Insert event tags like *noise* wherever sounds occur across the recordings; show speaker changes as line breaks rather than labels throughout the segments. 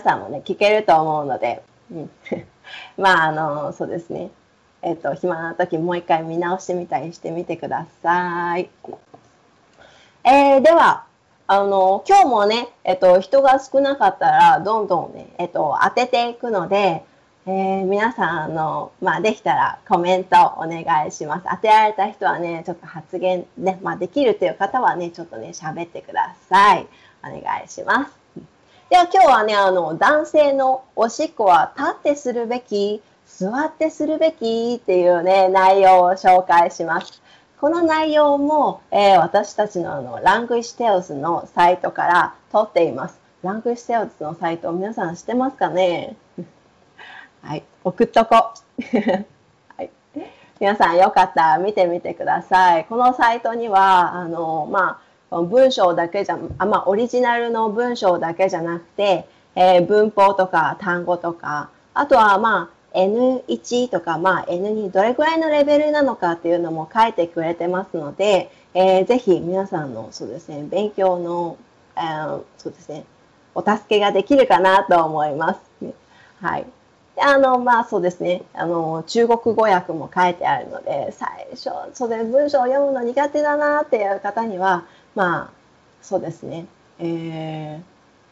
さんもね、聞けると思うので、うん、*laughs* まあ、あの、そうですね。えっ、と、暇な時もう一回見直してみたりしてみてください。えー、では、あの、今日もね、えっ、と、人が少なかったら、どんどんね、えっ、と、当てていくので、えー、皆さん、あの、まあ、できたらコメントお願いします。当てられた人はね、ちょっと発言ね、まあ、できるという方はね、ちょっとね、喋ってください。お願いします。では今日はね、あの、男性のおしっこは立ってするべき、座ってするべきっていうね、内容を紹介します。この内容も、えー、私たちのあの、ラングイッシュテオスのサイトから取っています。ラングイッシュテオスのサイト、皆さん知ってますかね？*laughs* はい、送っとこ *laughs* はい。皆さんよかったら見てみてください。このサイトには、あの、まあ、文章だけじゃ、あまあ、オリジナルの文章だけじゃなくて、えー、文法とか単語とか、あとはまあ N1 とか、まあ、N2 どれくらいのレベルなのかっていうのも書いてくれてますので、えー、ぜひ皆さんのそうですね、勉強の、えー、そうですね、お助けができるかなと思います。はい。あの、まあそうですね、あの、中国語訳も書いてあるので、最初、それ文章を読むの苦手だなっていう方には、まあ、そうですね、えー、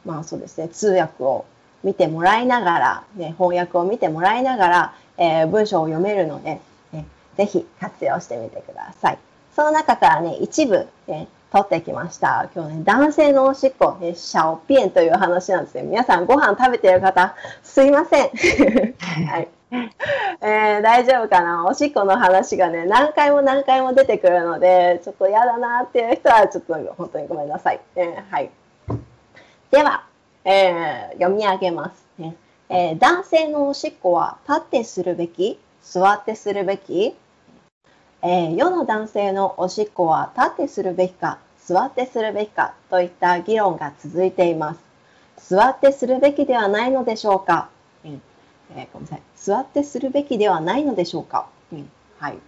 まあそうですね、通訳を見てもらいながら、ね、翻訳を見てもらいながら、えー、文章を読めるので、ね、ぜひ活用してみてください。その中からね、一部、ね、取ってきました。今日ね、男性のおしっこ、ね、シャオピエンという話なんですね。皆さんご飯食べてる方、すいません。*laughs* はい。*laughs* えー、大丈夫かな？おしっこの話がね、何回も何回も出てくるので、ちょっと嫌だなっていう人は、ちょっと本当にごめんなさい。えー、はい。では、えー、読み上げますね、えー、男性のおしっこは立ってするべき？座ってするべき、えー、世の男性のおしっこは立ってするべきか？座ってするべきか？といった議論が続いています。座ってするべきではないのでしょうか、うん。えー、ごめんなさい。座ってするべきではないのでしょうか、うんはい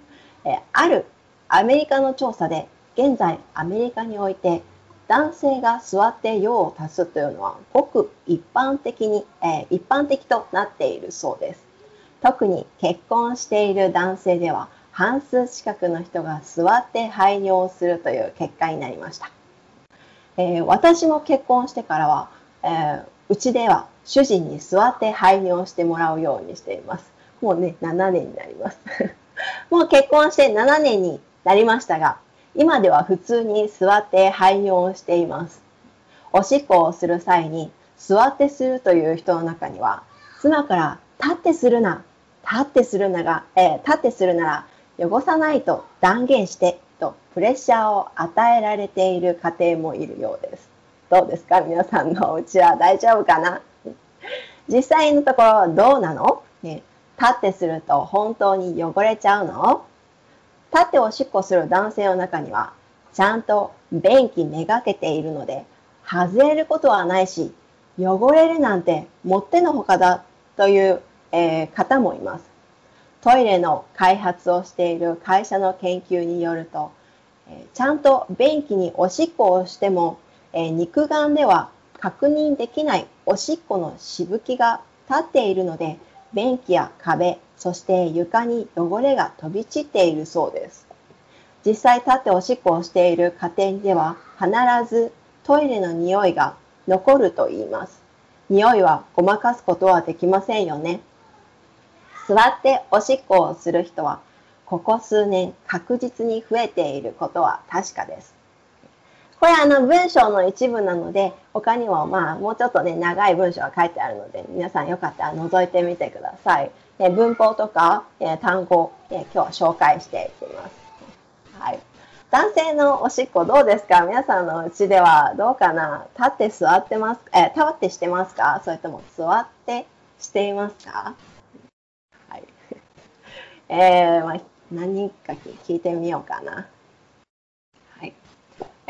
えー、あるアメリカの調査で現在アメリカにおいて男性が座って用を足すというのはごく一般的に、えー、一般的となっているそうです。特に結婚している男性では半数近くの人が座って排尿するという結果になりました。えー、私も結婚してからは、えー、うちでは主人に座って排尿してもらうようにしています。もうね、7年になります。*laughs* もう結婚して7年になりましたが、今では普通に座って排尿をしています。おしっこをする際に座ってするという人の中には、妻から立ってするな、立ってするなら、えー、立ってするなら汚さないと断言してとプレッシャーを与えられている家庭もいるようです。どうですか？皆さんのお家は大丈夫かな？実際のところどうなの、ね、立ってすると本当に汚れちゃうの？立っておしっこする男性の中には、ちゃんと便器めがけているので、外れることはないし、汚れるなんてもってのほかだという、えー、方もいます。トイレの開発をしている会社の研究によると、えー、ちゃんと便器におしっこをしても、えー、肉眼では確認できないおしっこのしぶきが立っているので、便器や壁、そして床に汚れが飛び散っているそうです。実際立っておしっこをしている家庭では必ずトイレの匂いが残ると言います。匂いはごまかすことはできませんよね。座っておしっこをする人はここ数年確実に増えていることは確かです。これあの文章の一部なので、他にもまあもうちょっとね、長い文章が書いてあるので、皆さんよかったら覗いてみてください。え文法とか、え単語、え今日は紹介していきます。はい。男性のおしっこどうですか？皆さんのうちではどうかな？立って座ってます？え、立ってしてますか？それとも座ってしていますか？はい。*laughs* えー、まあ、何か聞いてみようかな。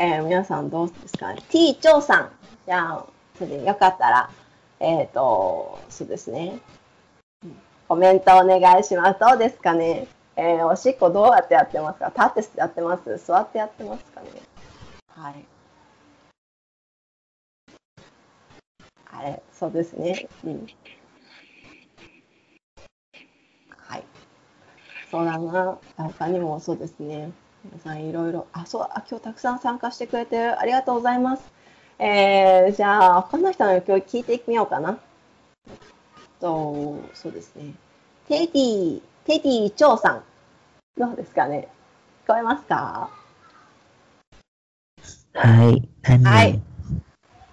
えー、皆さんどうですか ?T 長さん。じゃあ、それでよかったら、えっ、ー、と、そうですね。コメントお願いします。どうですかね？えー、おしっこどうやってやってますか？立ってやってます？座ってやってますかね？はい。あれ、そうですね。うん。はい。そうだな。他にもそうですね。皆さんいろいろ、あ、そう、あ、今日たくさん参加してくれてる。ありがとうございます。えー、じゃあ、他の人の今日聞いてみようかな。と、そうですね。テディ、テディ長さん。どうですかね？聞こえますか？
はい。
はい。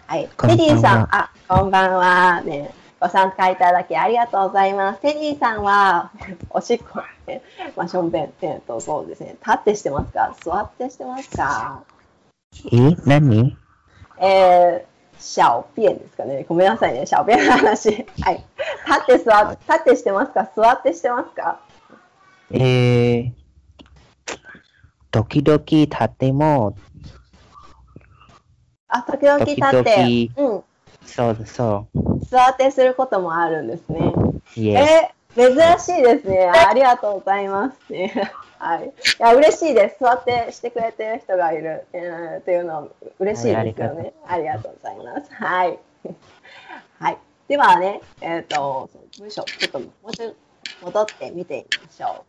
はい。テディさん、あ、こんばんは。ね、ご参加いただきありがとうございます。テディさんは、*laughs* おしっこ、ね、まあ、しょんべん、えっと、そうですね。立ってしてますか？座ってしてますか？
え？何？
えー、小便ですかね。ごめんなさいね。小便の話。*laughs* はい。立って座って、立ってしてますか？座ってしてますか？
えー、時々立っても、
あ、時々立って、
うん。そうそう。
座ってすることもあるんですね。え珍しいですね。ありがとうございますね。*laughs* はい。いや、嬉しいです。座ってしてくれてる人がいる、えー、っていうのは嬉しいですよね。ありがとうございます。はい。*laughs* はい。ではね、えっ、ー、と、文章、ちょっともうちょっと戻って見てみましょう。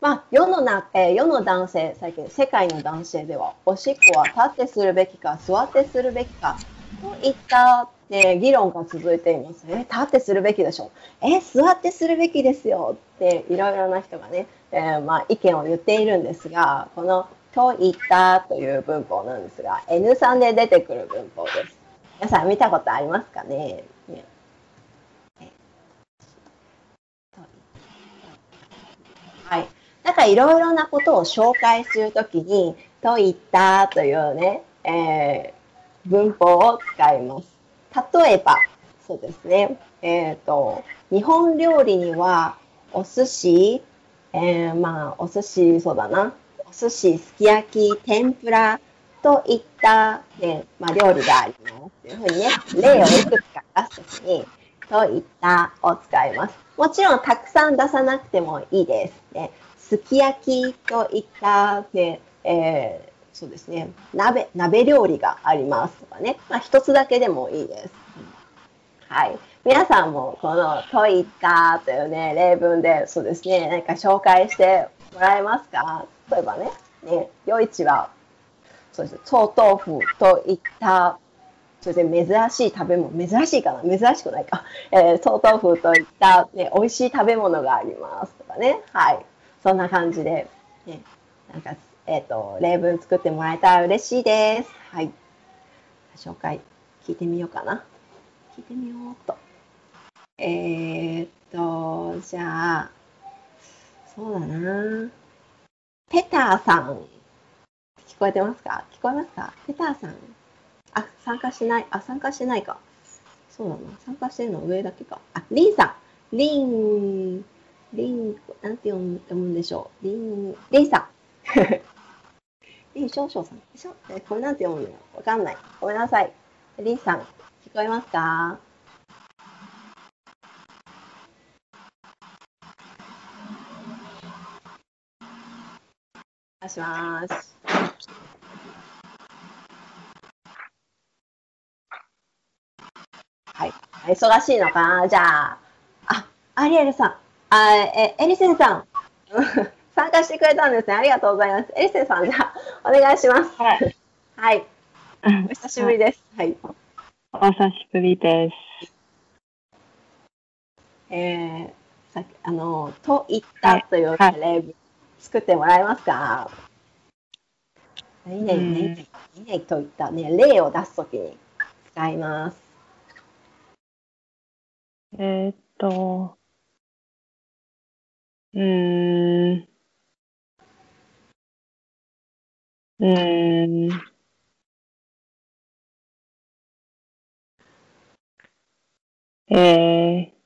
まあ、世のな、えー、世の男性、最近、世界の男性では、おしっこは立ってするべきか、座ってするべきか、といった、ね、議論が続いています。え、立ってするべきでしょ。え、座ってするべきですよっていろいろな人がね、えー、まあ、意見を言っているんですが、このといったという文法なんですが、N3 で出てくる文法です。皆さん見たことありますかね？ねはい。なんかいろいろなことを紹介するときに、といったというね、えー、文法を使います。例えば、そうですね、えっ、ー、と、日本料理には、お寿司、えー、まあ、お寿司、そうだな、お寿司、すき焼き、天ぷらといった、ね、まあ、料理があります。というふうにね、例をいくつか出すときに、といったを使います。もちろん、たくさん出さなくてもいいです。ね、すき焼きといった、ね、えー、そうですね、鍋、鍋料理がありますとかね、まあ、一つだけでもいいです。はい。皆さんもこのトイったというね、例文で、そうですね、何か紹介してもらえますか？例えばね、ね、夜市は、そうです、臭豆腐といった、そうですね、珍しい食べ物、珍しいかな？珍しくないか。えー、臭豆腐といった、ね、美味しい食べ物がありますとかね。はい。そんな感じで、ね、なんか、えっ、ー、と、例文作ってもらえたら嬉しいです。はい。紹介、聞いてみようかな。聞いてみようっと。えっ、と、じゃあ、そうだな。ペターさん。聞こえてますか？聞こえますか？ペターさん。あ、参加しない。あ、参加しないか。そうだな。参加してるの上だけか。あ、リンさん。リン、リン、なんて読むんでしょう。リン、リンさん。リン少々さんでしょえ、これなんて読むの？わかんない。ごめんなさい。リンさん、聞こえますか？します。はい。忙しいのか？なじゃあ、あ、アリエルさん、あ、え、エリセンさん、*laughs* 参加してくれたんですね。ありがとうございます。エリセンさん、じゃあ、お願いします。はい。はい。お *laughs* 久しぶりです。はい。
お久しぶりです。
えー、さっき、あの、と言ったというテレビ、作ってもらえますか？何々、何々といったね、例を出すときに使います。
えー、っと、うーん、うーん、え
ー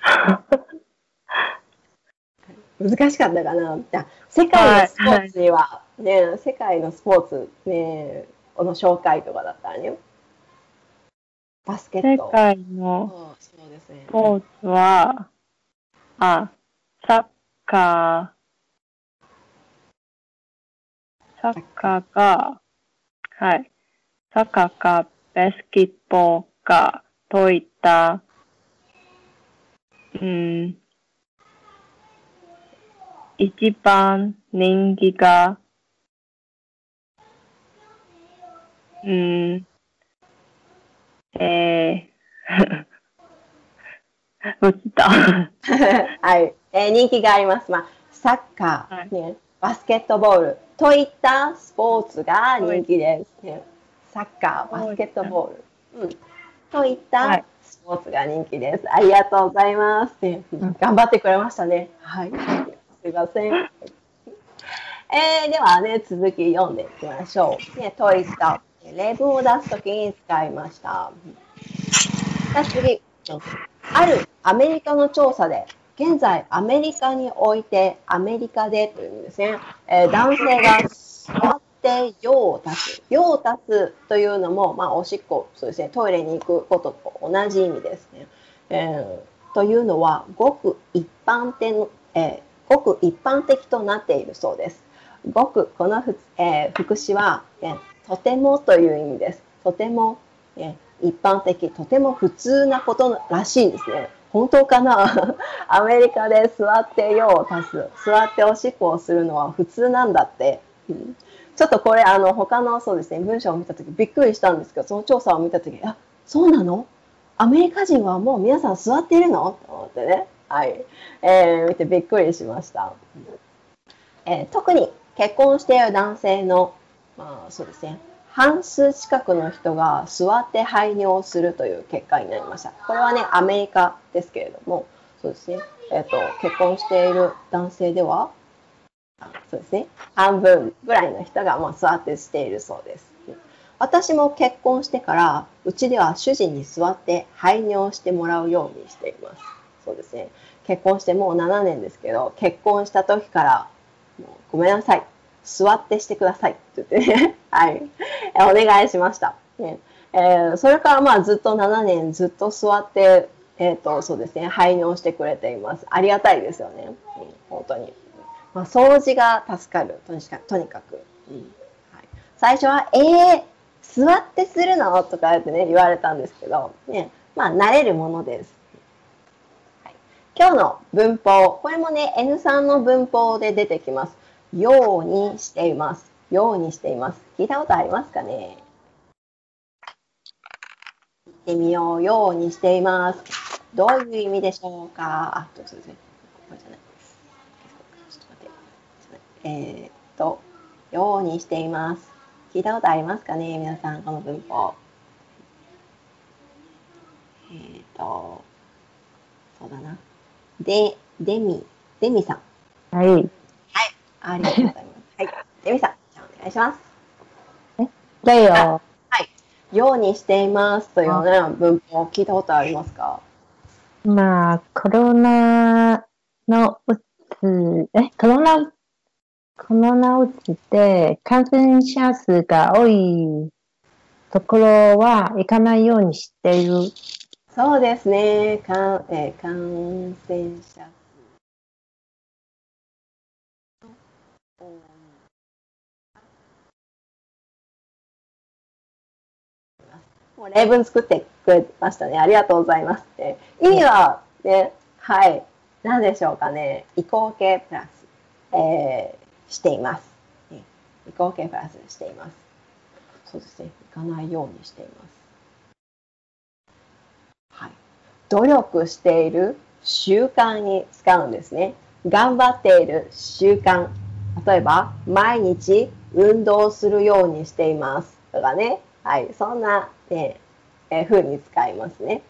*laughs* 難しかったかな。じゃ世界のスポーツには、ね、世界のスポーツ、ね、この紹介とかだったらね。バスケッ
ト。世界のスポーツは、あ、カー、サッカーが、はい。サッカーかバスケットボールかといった、うん、一番人気が、うん、えー、*laughs* 落ちた。
はい、えー、人気があります。まあ、サッカー、ね、はい、バスケットボールといったスポーツが人気です。ね、サッカー、バスケットボール、うん、といったスポーツが人気です。ありがとうございます。ね、頑張ってくれましたね。はい。すいません。えー、ではね、続き読んでいきましょう。ね、といった例文を出すときに使いました。次、あるアメリカの調査で、現在アメリカにおいて、アメリカでという意味ですね、えー、男性が座って用を足す。用を足すというのも、まあ、おしっこ、そうですね、トイレに行くことと同じ意味ですね。えー、というのは、ごく一般的、えー、ごく一般的となっているそうです。ごく、このふ、え、副詞は、え、とてもという意味です。とても、え、一般的、とても普通なことらしいですね。本当かな？*laughs* アメリカで座って用を足す。座っておしっこをするのは普通なんだって。ちょっとこれ、あの、他のそうですね、文章を見たときびっくりしたんですけど、その調査を見たとき、あ、そうなの？アメリカ人はもう皆さん座っているの？と思ってね。はい。えー、見てびっくりしました。えー、特に結婚している男性の、まあそうですね、半数近くの人が座って排尿するという結果になりました。これはね、アメリカですけれども、そうですね、えっ、ー、と、結婚している男性では、そうですね、半分ぐらいの人がもう座ってしているそうです。私も結婚してから、うちでは主人に座って排尿してもらうようにしています。そうですね。結婚してもう7年ですけど、結婚した時から、ごめんなさい。座ってしてくださいって言ってね、*laughs* はい、お願いしました。ねえー、それからまあずっと7年ずっと座って、え、ー、と、そうですね、排尿してくれています。ありがたいですよね。うん、本当に。まあ、掃除が助かる。とにかく。とにかくうんはい、最初は、えー、座ってするの？とか言ってね、言われたんですけど、ね、まあ、慣れるものです。はい、今日の文法、これもね、N3 の文法で出てきます。ようにしています。ようにしています。聞いたことありますかね？行ってみよう。ようにしています。どういう意味でしょうか？あ、そうですね。これじゃない。ちょっと待って。えー、っと、ようにしています。聞いたことありますかね？皆さん、この文法。えー、っと、そうだな。で、デミ、デミさ
ん。はい。
ありがとうございます。はい。デミさん、じゃあお願いします。
え？だよ。
はい。ようにしていますというね、文法聞いたことありますか？
まあ、コロナのうつ、え、コロナ、コロナうつで感染者数が多いところは行かないようにしている。
そうですね。かんえー、感染者もう例文作ってくれましたね。ありがとうございます。ね、意味はね、はい、何でしょうかね。移行形プラス、えー、しています、移行形プラスしています。そうですね。行かないようにしています。はい。努力している習慣に使うんですね。頑張っている習慣。例えば、毎日運動するようにしています。とかね。はい。そんなで、えー、風に使いますね。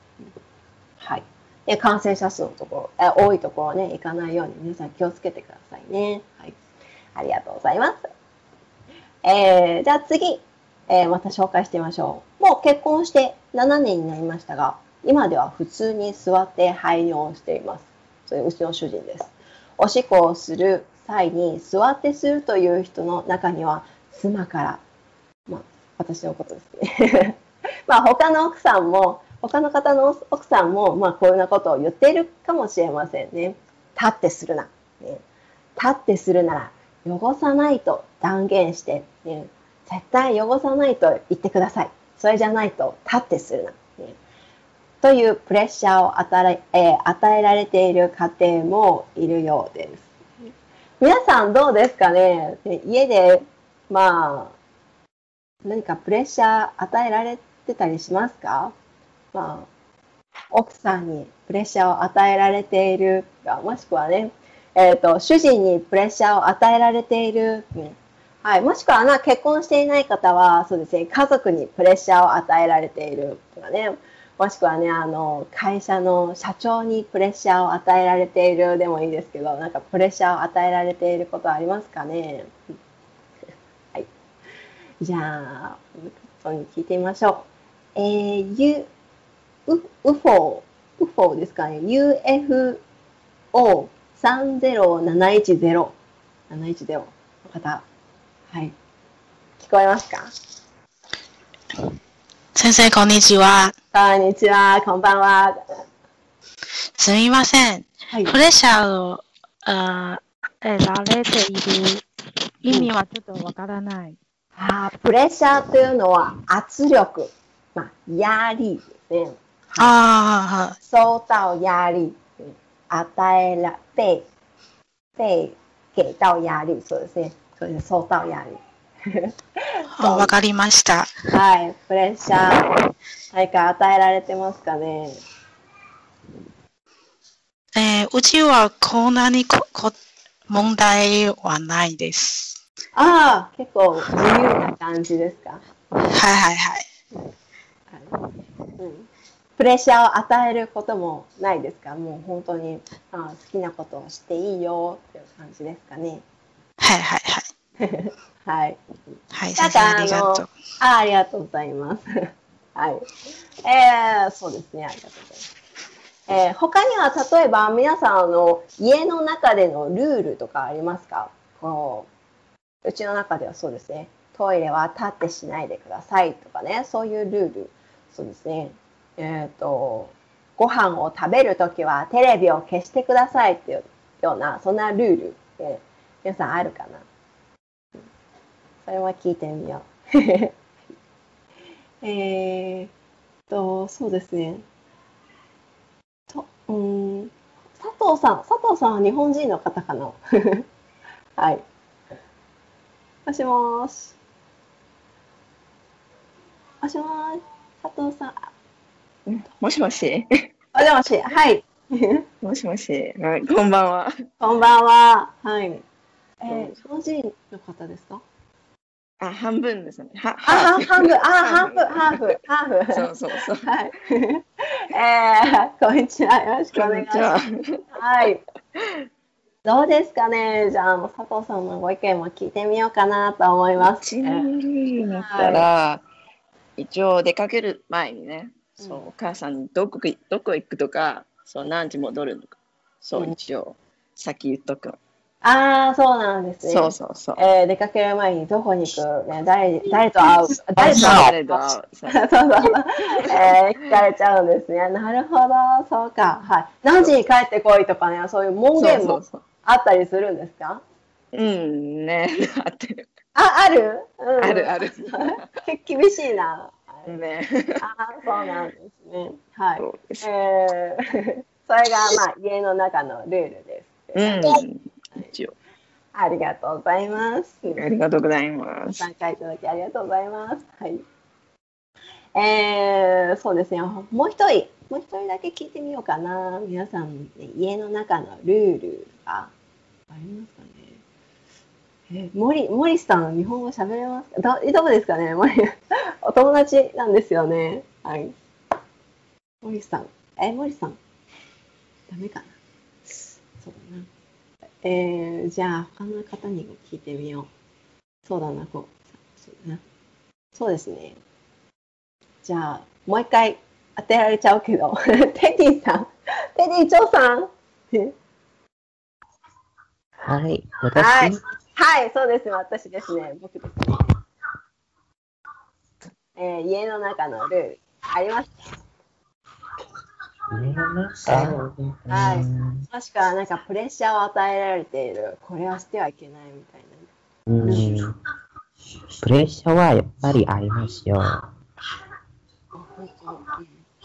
はい。で、感染者数のところ、多いところね、行かないように皆さん気をつけてくださいね。はい。ありがとうございます。えー、じゃあ次、えー、また紹介してみましょう。もう結婚して7年になりましたが、今では普通に座って排尿しています。それうちの主人です。おしっこをする際に座ってするという人の中には、妻から、まあ、私のことですね *laughs* まあ他の奥さんも、他の方の奥さんも、まあこういうようなことを言っているかもしれませんね。立ってするな。ね、立ってするなら汚さないと断言して、ね、絶対汚さないと言ってください。それじゃないと立ってするな。ねというプレッシャーを与え,、えー与えられている家庭もいるようです。皆さんどうですかね？家で、まあ、何かプレッシャー与えられてたりしますか？まあ、奥さんにプレッシャーを与えられているか、もしくはね、えっ、と、主人にプレッシャーを与えられている、はい、もしくはな、結婚していない方は、そうですね、家族にプレッシャーを与えられているとかね、もしくはね、あの、会社の社長にプレッシャーを与えられているでもいいですけど、なんかプレッシャーを与えられていることありますかね？*laughs* はい。じゃあ、本当に聞いてみましょう。えー、ゆ、う、うフォー、うフォーですかね？UFO30710。710の方。はい。聞こえますか？
先生、こんにちは。
こんにちは、こんばんは。
すみません。
はい。
プレッシャーを、あーえられている意味はちょっとわからない。
あープレッシャーというのは圧力、まあ、压力ですね。
あ
受到压力，嗯与えら被被给到压力，そうですね。そうです。受到压力。*laughs*
わかりました。
はい、プレッシャー、何か与えられてますかね？
えーうちはこんなにここ問題はないです。
ああ、結構自由な感じですか？
はいはいはい。
はいうん、プレッシャーを与えることもないですか？もう本当にあー好きなことをしていいよっていう感じですかね？
はいはいはい。*laughs*
はい。
はい、先ありがとう。
あありがとうございます。*laughs* はい。えー、そうですね。ありがとうございます。えー、他には例えば皆さんあの家の中でのルールとかありますか？こううちの中ではそうですね。トイレは立ってしないでくださいとかね、そういうルール。そうですね。えっ、と、ご飯を食べるときはテレビを消してくださいっていうような、そんなルール、えー皆さんあるかな？それは聞いてみよう。*laughs* えーっと、そうですね。と、うーん、佐藤さん、佐藤さんは日本人の方かな？*laughs* はい。もしもーし。もしもーし、佐藤さん。あ
もしもし？*laughs*
もしもし、はい。
もしもし。うんこんばんは。
こんばんは。はい。えー、日本人の方ですか？
あ、半分ですね。は、
あ、半半分、あ、ハーフ、ハーフ、ハーフ。
そうそうそう。*laughs*
はい。*laughs* えー、こんにちは。よろしくお
こ
願いします。。はい。どうですかね？じゃあ、もう佐藤さんのご意見も聞いてみようかなと思います。
ちのルールだったら、一応出かける前にね、そう
うん
お母さんにどこくどこ行くとか、そう何時戻るとか、そううん一応先言っとく。
ああ、そうなんですね。
そうそうそう。
えー、出かける前にどこに行く、ね、誰誰と会う、誰と会う？
そう
そうそう。えー、聞かれちゃうんですね。なるほど、そうか。はい。何時に帰ってこいとかね、そういう門限もあったりするんですか？
うんね、*laughs* あってる。
あ、ある、うん、
あるある。*laughs*
厳しいな。
ね。
ああ、そうなんですね。はい。えー、それがまあ家の中のルールです。
うん。一応。
ありがとうございます。
ありがとうございます。
参加いただきありがとうございます。はい。えー、そうですね。もう一人、もう一人だけ聞いてみようかな。皆さん、ね、家の中のルールがありますかね。えー、森森さん、日本語喋れます？かどどうですかね？森お友達なんですよね。はい。森さん。え、森さん。ダメかな？えー、じゃあ、他の方にも聞いてみよう。そうだな、こう。そうだな。そうですね。じゃあ、もう一回当てられちゃうけど、*laughs* テディさん。テディ長さん。
はい。私、
はいはい、そうですね。私ですね。僕ですね。えー、家の中のルール。あります
家の中
はい
うん
もしくは、なんかプレッシャーを与えられている。これはしてはいけないみたいな。
うん。プレッシャーはやっぱりありますよ。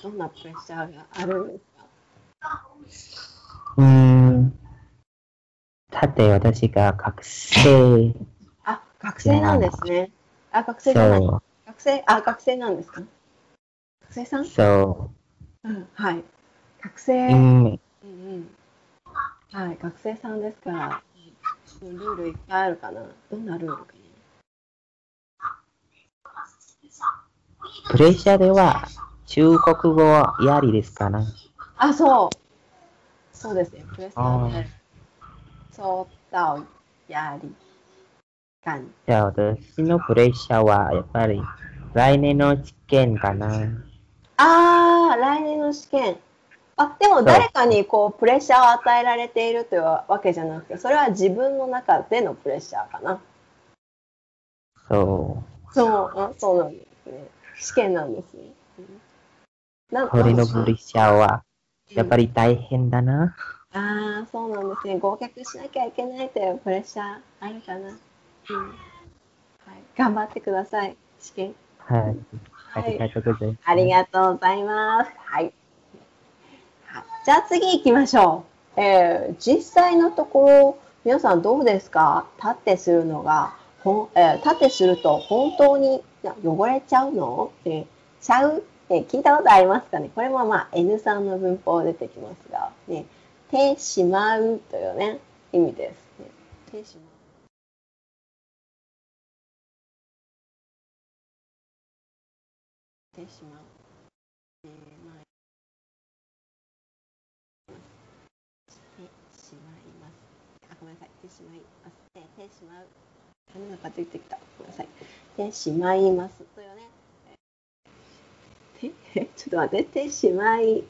どんなプレッシャーがあるんですか？
うーん。だって私が学生、
あ、学生なんですね。あ、学生じゃない。
そ
学生、あ、学生なんですか？学生さん？
う、そ
うん、はい。学生、
う、うん、
うんうん。はい、学生さんですから、うんルールいっぱいあるかな。どんなルールか
プレッシャーでは中国語やりですかな？
な。あ、そう。そうですね。プレッシャー
あ
で、そう到やり。
じゃあ私のプレッシャーはやっぱり来年の試験かな。
ああ、来年の試験。あ、でも誰かにこうプレッシャーを与えられているというわけじゃなくて、それは自分の中でのプレッシャーかな。
そ
そう、あそうなんですね。試験なんですね。うんな
う、これのプレッシャーはやっぱり大変だな。
ああ、そうなんですね。合格しなきゃいけないというプレッシャーあるかな。うん。はい。頑張ってください。試験。
はい。あ
はい
りがとうございます。
ありがとうございます。はい。はいじゃあ次行きましょう。えー実際のところ、皆さんどうですか？立ってするのが、ほんえー立ってすると本当に汚れちゃうの？えーちゃう、えー聞いたことありますかね？これもまあ N3 の文法出てきますが、ね、てしまうというね、意味です。ね、てしまう。てしまう。えーまあてしまいます。あ、ごめんなさい。てしまいます。ててしまう。あなんか出てきた。ごめんなさい。てしまいます。というね。てえ *laughs* ちょっと待って。てしまい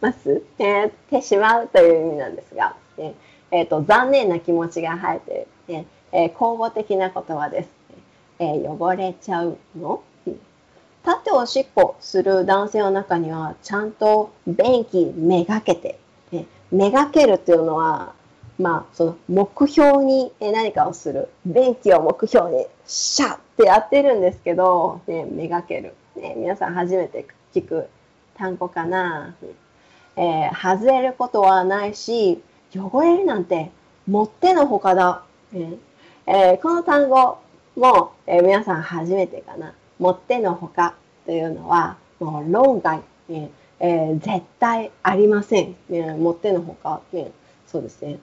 ます？えーてしまうという意味なんですが、ねえーと残念な気持ちが入ってる、えー口語的な言葉です。えー汚れちゃうの、立っておしっこする男性の中にはちゃんと便器めがけて、ね、めがけるというのはまあその目標に何かをする便器を目標にシャッってやってるんですけど、ね、めがける、ね、皆さん初めて聞く単語かな、えー外れることはないし汚れるなんてもってのほかだ、ね。えーこの単語も、えー皆さん初めてかな。もってのほかというのはもう論外、えー絶対ありません、ね、もってのほか、ね、そうですね。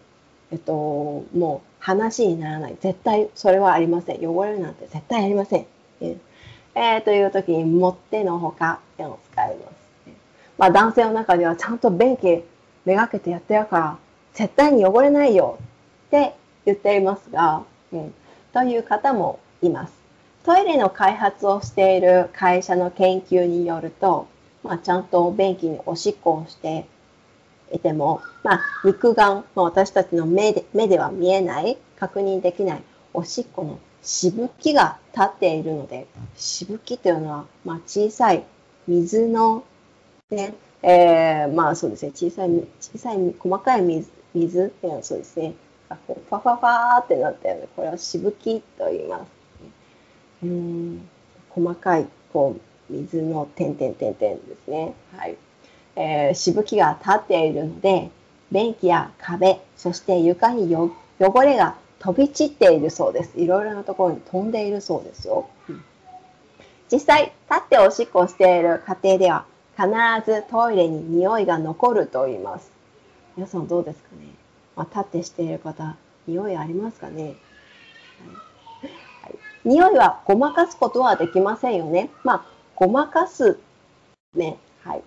えっともう話にならない。絶対それはありません。汚れるなんて絶対ありません、えーという時にもってのほかってのを使います、まあ、男性の中ではちゃんと便器めがけてやってるから絶対に汚れないよって言っていますが、うん、という方もいます。トイレの開発をしている会社の研究によると、まあ、ちゃんと便器におしっこをしていても、まあ、肉眼、まあ、私たちの目で目では見えない、確認できないおしっこのしぶきが立っているので、しぶきというのは、まあ、小さい水の、ね、えーまあそうですね、小さい、小さい、細かい水、水っていうのはそうですね、ファファファーってなってるので、これはしぶきと言います。うーん細かいこう水の点々点々ですね。はい。えーしぶきが立っているので、便器や壁、そして床によ汚れが飛び散っているそうです。いろいろなところに飛んでいるそうですよ。うん実際、立っておしっこをしている家庭では、必ずトイレに匂いが残ると言います。皆さんどうですかね、まあ、立ってしている方、匂いありますかね、はいはい匂いはごまかすことはできませんよね。まあ、ごまかす、ね、はい。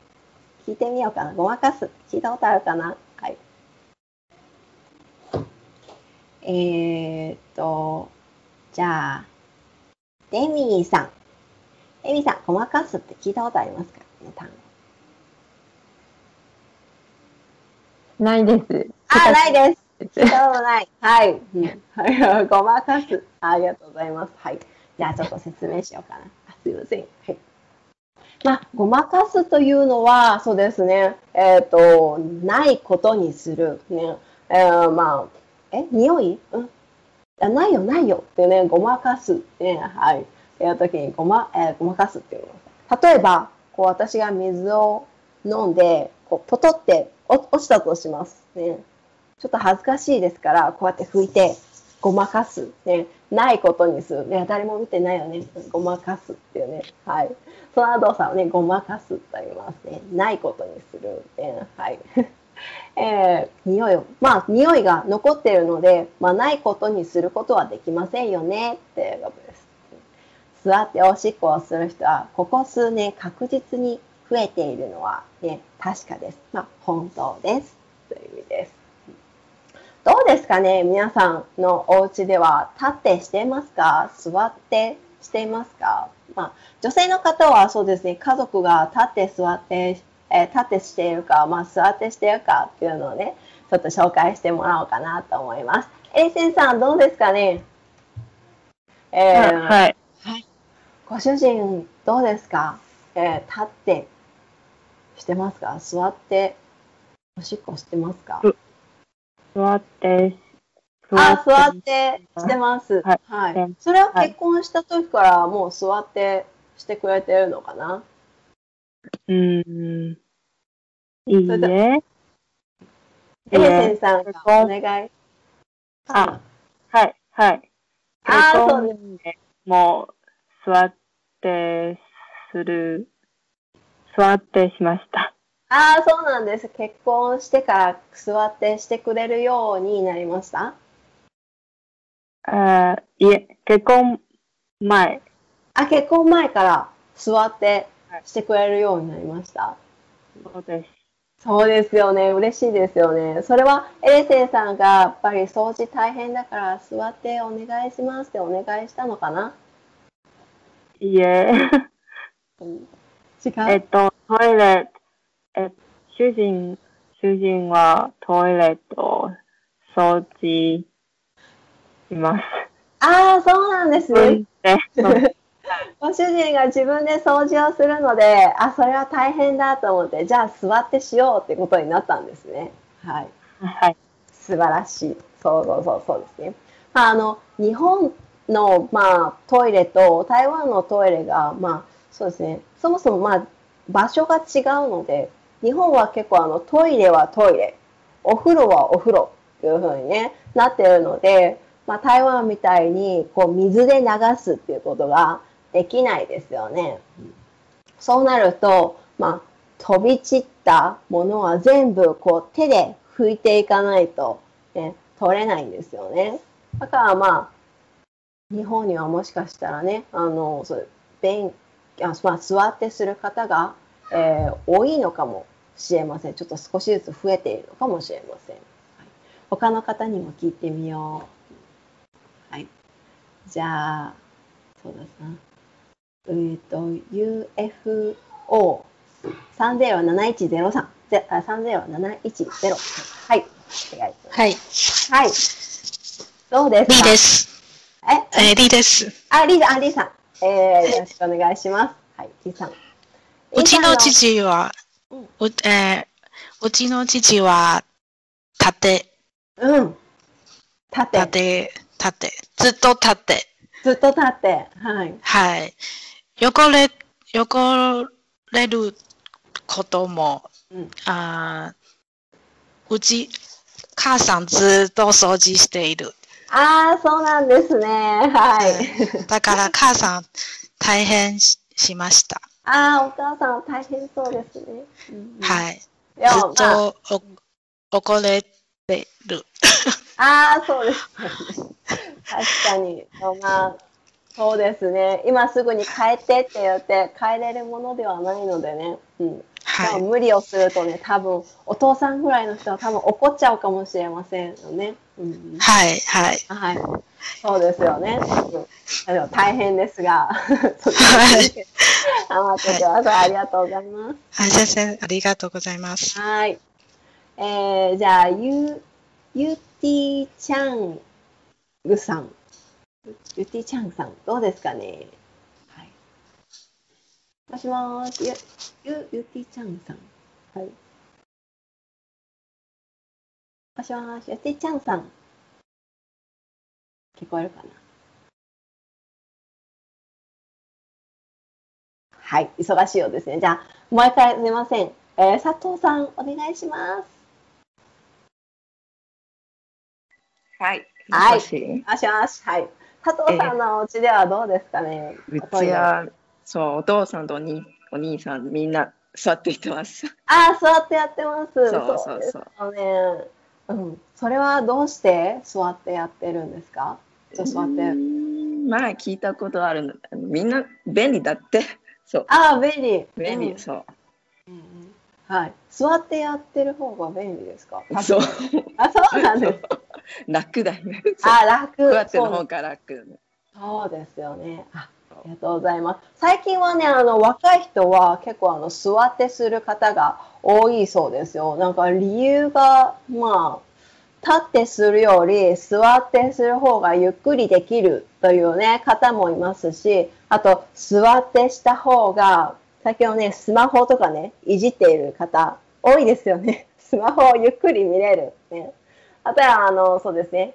聞いてみようかな。ごまかす。聞いたことあるかな？はい。えーっと、じゃあ、デミーさん。デミーさん、ごまかすって聞いたことありますか？この単語。
ないです。
あ、ないです。聞いたことない。はい。うんはいごまかす。ありがとうございます。はい。じゃあちょっと説明しようかな。あすいません。はい。まあ、ごまかすというのは、そうですね。えっ、と、ないことにする。ね。えーまあ、え、匂い？うん。あないよ、ないよってね、ごまかすね、はい。っていう時にごま、えーごまかすっていうの。例えば、こう私が水を飲んで、こうポトって落落ちたとします。ね。ちょっと恥ずかしいですから、こうやって拭いて、ごまかす。ね。ないことにする。ね、誰も見てないよね。ごまかすっていうね。はい。その動作をね、ごまかすと言いますね。ないことにする。ね、はい。*laughs* えー匂いを、まあ、匂いが残っているので、まあ、ないことにすることはできませんよねっていうことです。座っておしっこをする人は、ここ数年確実に増えているのは、ね、確かです。まあ、本当です。という意味です。どうですかね皆さんのお家では立ってしていますか？座ってしていますか？まあ、女性の方はそうですね、家族が立って座って、えー立ってしているか、まあ、座ってしているかっていうのをね、ちょっと紹介してもらおうかなと思います。エイセンさん、どうですかね？えー
はい。
ご主人、どうですか、えー立ってしてますか？座っておしっこしてますか？
う座って、
あ、座ってしてます。は。
はいい
それは
はい
結婚した時からもう座ってしてくれてるのかな、
うーん。いい
それで
え。
エイセン
え
さんがお願い。
あはい、はい。
あー
結
そうで
婚でもう座ってする、座ってしました。
ああ、そうなんです。結婚してから座ってしてくれるようになりました？
あいえ、結婚前。
あ、結婚前から座ってしてくれるようになりました。
そうです。
そうですよね。嬉しいですよね。それはエレセンさんがやっぱり掃除大変だから座ってお願いしますってお願いしたのかな？い
いえ。
うん違う。
えっと、トイレ、え、主人、主人はトイレと掃除します。
ああ、そうなんですね。ご主人が自分で掃除をするので、あ、それは大変だと思って、じゃあ座ってしようってことになったんですね。はい。
はい。
素晴らしい。そうそうそうそうですね。まあ、あの日本の、まあ、トイレと台湾のトイレが、まあ、そうですね。そもそも、まあ、場所が違うので、日本は結構あのトイレはトイレ、お風呂はお風呂っていう風にね、なってるので、まあ、台湾みたいにこう水で流すっていうことができないですよね。そうなると、まあ、飛び散ったものは全部こう手で拭いていかないと、ね、取れないんですよね。だからまあ、日本にはもしかしたらね、あの、そう便あまあ、座ってする方が、えー多いのかもしれません。ちょっと少しずつ増えているのかもしれません。はい、他の方にも聞いてみよう。はい。じゃあ、そうですな。えっ、と、UFO 307103。ぜあ307103。はい。お願いします。
はい。
はい。どうですか？
リーです。
え、
えーリーです。
あ、リーさん、あ、リーさん。えー、よろしくお願いします。はい、リーさん。
うちの父は、
うん
うえーうちの父は、縦、
うん。立って、
縦、縦、ずっと立って、
ずっと立って、はい。
はい。汚れ、汚れることも、
うん
あーうち、母さんずっと掃除している。
ああ、そうなんですね。はい。
だから母さん大変ししました。
ああ、お母さん大変そうですね。うんうん
はい。ずっ
まあ、
とお怒れてる。*laughs*
ああ、そうですよね。確かに。まあ、そうですね。今すぐに帰ってって言って帰れるものではないのでね。うん。
はい。
無理をするとね、多分お父さんぐらいの人は多分怒っちゃうかもしれませんよね。うんうん、
はい。はい。
はい。そうですよね。うん大変ですが、
はい
頑張ってください。ありがとうございます。
はい、先生、ありがとうございます。
はい。えー、じゃあ、ゆ、ゆてぃちゃんぐさん。ゆてぃちゃんさん、どうですかね？はい。もしもーし、ゆ、ゆ、ゆてぃちゃんさん。はい。もしもーし、ゆてぃちゃんさん。聞こえるかな？はい、忙しいようですね。じゃあ、もう一回すみません。えー佐藤さん、お願いします。
はい。
はい
もしもし
あしもし。はい。佐藤さんのお家ではどうですかね？
うちは、そう、お父さんとおにお兄さん、みんな座っていてます。
ああ、座ってやってます。
そうそうそう
ですよね。うん。それはどうして座ってやってるんですか？じゃあ座って。
まあ、聞いたことあるの。みんな便利だって。*laughs* そう。
ああ、便利。
便利、
うん
そう。
うんうんはい。座ってやってる方が便利ですか？
そう。
あ、そうなんです。
楽だよね。
あ、楽。
こうやって
そう
の方が楽。
そうですよね。あありがとうございます。最近はね、あの若い人は結構あの座ってする方が多いそうですよ。なんか理由がまあ立ってするより座ってする方がゆっくりできるというね方もいますし、あと座ってした方が最近はねスマホとかねいじっている方多いですよね。*laughs* スマホをゆっくり見れるね。あとはあのそうですね。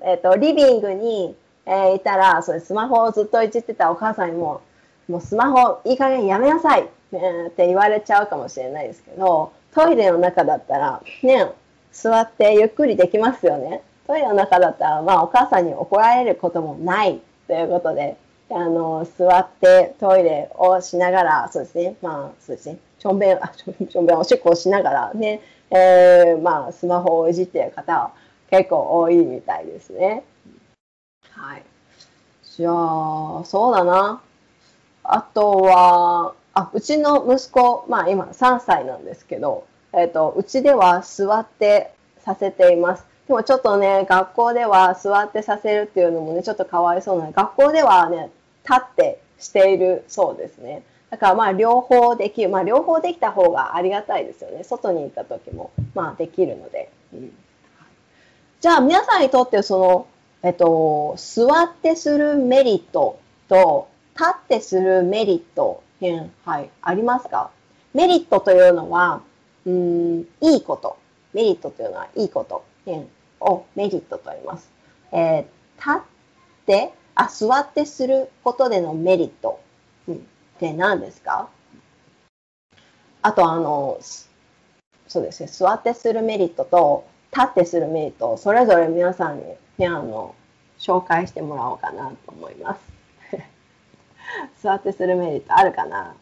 えっ、とリビングにえーいたら、それスマホをずっといじってたお母さんにも、もうスマホいい加減やめなさい、えーって言われちゃうかもしれないですけど、トイレの中だったら、ね、座ってゆっくりできますよね。トイレの中だったら、まあお母さんに怒られることもないということで、あの、座ってトイレをしながら、そうですね、まあそうですね、ちょんべん、あ、ちょんべん、おしっこをしながらね、えーまあスマホをいじっている方は結構多いみたいですね。はい。じゃあ、そうだな。あとは、あ、うちの息子、まあ今3歳なんですけど、えっ、と、うちでは座ってさせています。でもちょっとね、学校では座ってさせるっていうのもね、ちょっとかわいそうなので、学校ではね、立ってしているそうですね。だからまあ両方できる。まあ両方できた方がありがたいですよね。外に行った時も、まあできるので。うんじゃあ皆さんにとってその、えっと、座ってするメリットと立ってするメリット、うはい、ありますか？メリットというのは、うん、いいこと。メリットというのはいいこと、をメリットと言います。えー立って、あ、座ってすることでのメリット、うん、って何ですか？あと、あの、そうですね、座ってするメリットと立ってするメリットそれぞれ皆さんに、ね、あの紹介してもらおうかなと思います。*laughs* 座ってするメリットあるかな？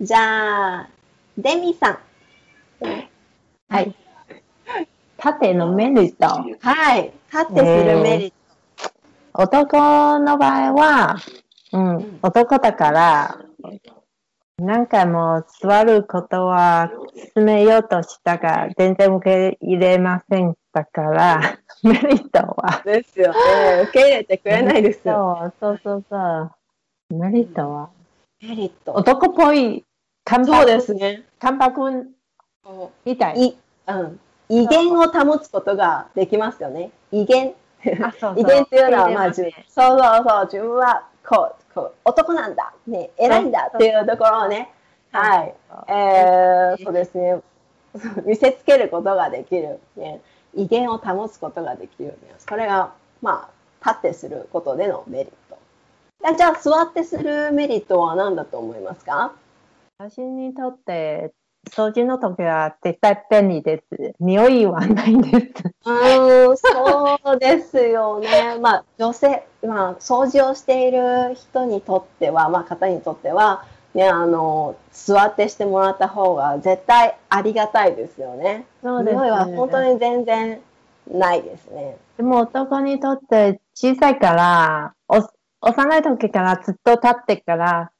じゃあ、デミさん。
はい。縦のメリット。
はい。立ってするメリッ
男の場合は、うん、男だから、何回も座ることは進めようとしたが、全然受け入れませんだから、*laughs* メリットは。
トですよね。受け入れてくれないですよ。
そうそうそうそう。メリットは、
メリット。
男っぽい、関
そうで
白、
すね。
関白みたい。
い、うん。威厳を保つことができますよね。威厳。
あそうそう *laughs*
威厳っていうのは、まあ、
受
自分、そうそうそう、自分は、こう、こう、男なんだ、ね、偉いんだっていうところをね、はい、えー、そうですね、*laughs* 見せつけることができる、ね、威厳を保つことができる、ね、それが、まあ、立ってすることでのメリット。あじゃあ、座ってするメリットは何だと思いますか？
私にとって、掃除の時は絶対便利です。匂いはないです。
うーん、そうですよね。*laughs* まあ、女性、まあ、掃除をしている人にとっては、まあ、方にとっては、ね、あの、座ってしてもらった方が絶対ありがたいですよね。
そうです
匂いは本当に全然ないですね。
でも男にとって小さいから、お幼い時からずっと立ってから、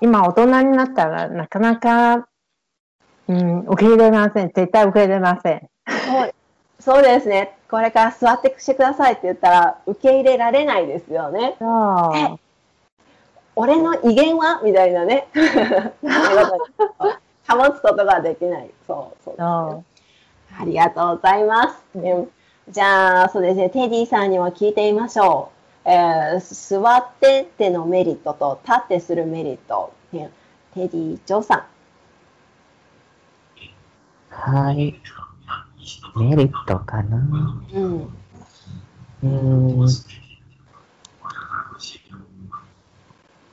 今大人になったらなかなか、うん、受け入れません。絶対受け入れません。
そうそうですね。これから座ってしてくださいって言ったら受け入れられないですよね。
そう。
俺の威厳は？みたいなね。*laughs* 保つことができない。そうそうありがとうございます。うんじゃあ、そうですね、テディさんにも聞いてみましょう。えー座ってってのメリットと立ってするメリット。ねテディ・ジョーさ
はい。メリットかな。
ん。うん。
うん。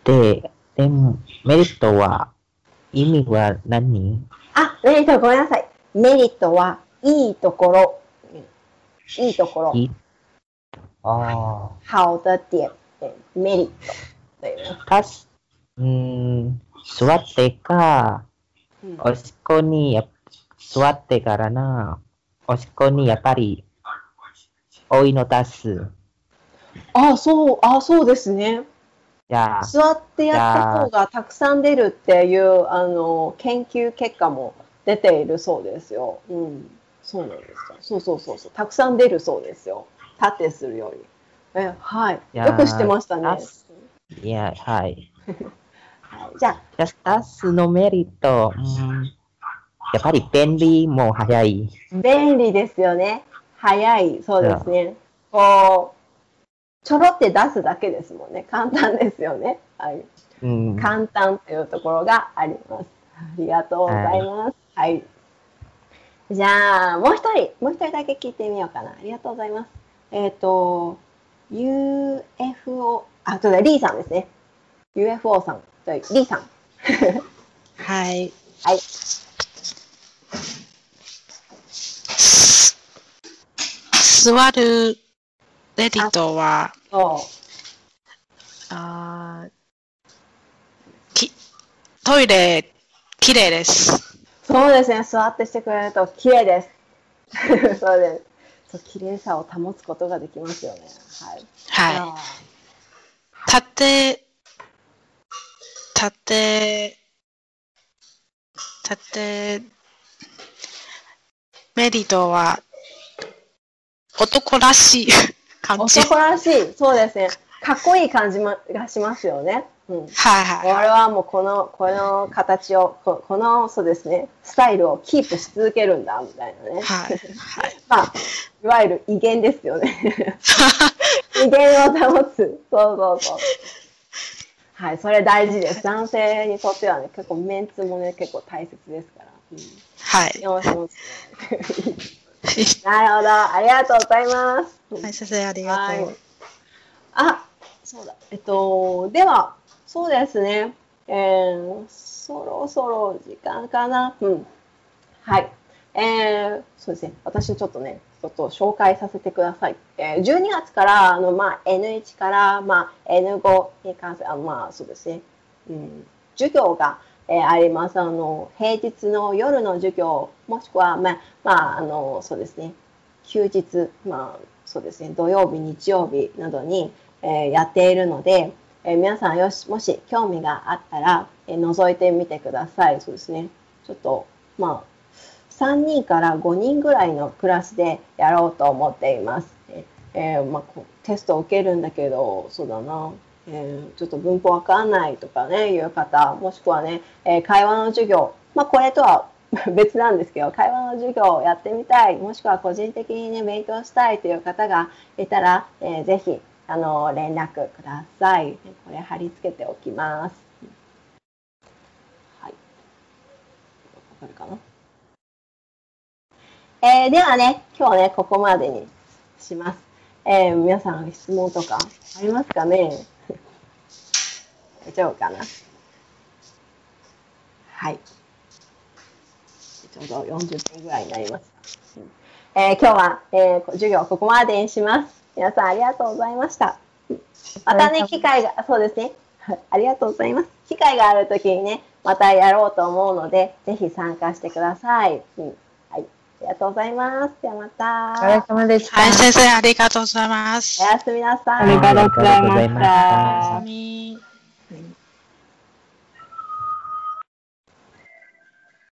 で、でも、メリットは、意味は何？
あ、メリットごめんなさい。メリットはいいところ。うんいいところ。
いあ
好的点。えメリット。
たし、うん、座ってか、
うん
おしっこにや、座ってからな、おしっこにやっぱり、お湯の出す。
あ、そう、あ、そうですね。座ってやった方がたくさん出るっていうあの研究結果も出ているそうですよ。うん、そうなんですか。そうそうそうそう。たくさん出るそうですよ。立ってするより。え、はい。よく知ってましたね。
いや、はい。
はい、じゃあ、
じゃあ、出すのメリット、うん、やっぱり便利も早い。
便利ですよね。早い。そうですね。こう、ちょろって出すだけですもんね。簡単ですよね。はい。
うん、
簡単というところがあります。ありがとうございます。はい。じゃあ、もう一人、もう一人だけ聞いてみようかな。ありがとうございます。えっ、と、UFO、あ、そうだ、リーさんですね。UFO さん。リーさん。
はい。
はい。
座るレディットは、
そ
あーきトイレ、きれいです。
う。そうですね。座ってしてくれると綺麗です。*laughs* そうです。そう、綺麗さを保つことができますよね。はい。
は
あ
い。縦、縦、縦、メリットは、男らしい感じ。
男らしい。そうですね。かっこいい感じまがしますよね。うん。
はいはいはい。
俺はもうこの、この形を、ここの、そうですね、スタイルをキープし続けるんだ、みたいなね。
はい。はい。*laughs*
まあ、いわゆる威厳ですよね。*laughs* 威厳を保つ。そうそうそう。はい、それ大事です。男性にとってはね、結構メンツもね、結構大切ですから。うん。
はい。*laughs* *laughs*
なるほど。ありがとうございます。
はい、先生、ありがとう。
はいあ、そうだ。えっと、では、そうですね。えー、そろそろ時間かな。うん。はい。えー、そうですね。私ちょっとね、ちょっと紹介させてください。えー、12月から、あの、まあ、N1 から、まあ、N5 に関する、あまあ、そうですね。うん、授業が、えーあります。あの、平日の夜の授業、もしくは、まあ、まあ、あの、そうですね。休日、まあ、そうですね、土曜日、日曜日などに、えーやっているので、えー皆さんよし、もし興味があったら、えー覗いてみてください。そうですね。ちょっと、まあ、3人から5人ぐらいのクラスでやろうと思っています。えーまあ、テストを受けるんだけど、そうだな、えーちょっと文法わかんないとかね、いう方、もしくはね、えー会話の授業、まあ、これとは *laughs* 別なんですけど、会話の授業をやってみたい、もしくは個人的にね、勉強したいという方がいたら、えーぜひ、あの、連絡ください。これ貼り付けておきます。はい。わかるかな？えーではね、今日ね、ここまでにします。えー皆さん質問とかありますかね？大丈夫かな？はい。ちょうど40分ぐらいになりました。うんえー今日は、えー授業はここまでにします。皆さんありがとうございました。またね、機会が、そうですね。はいありがとうございます。機会があるときにね、またやろうと思うので、ぜひ参加してください。うん、はい。ありがとうございます。ではまた。
お疲れ様でした。
はい、先生、ありがとうございます。
おやすみなさい。
ありがとうございまし
ありがとうございました
た
おやす。み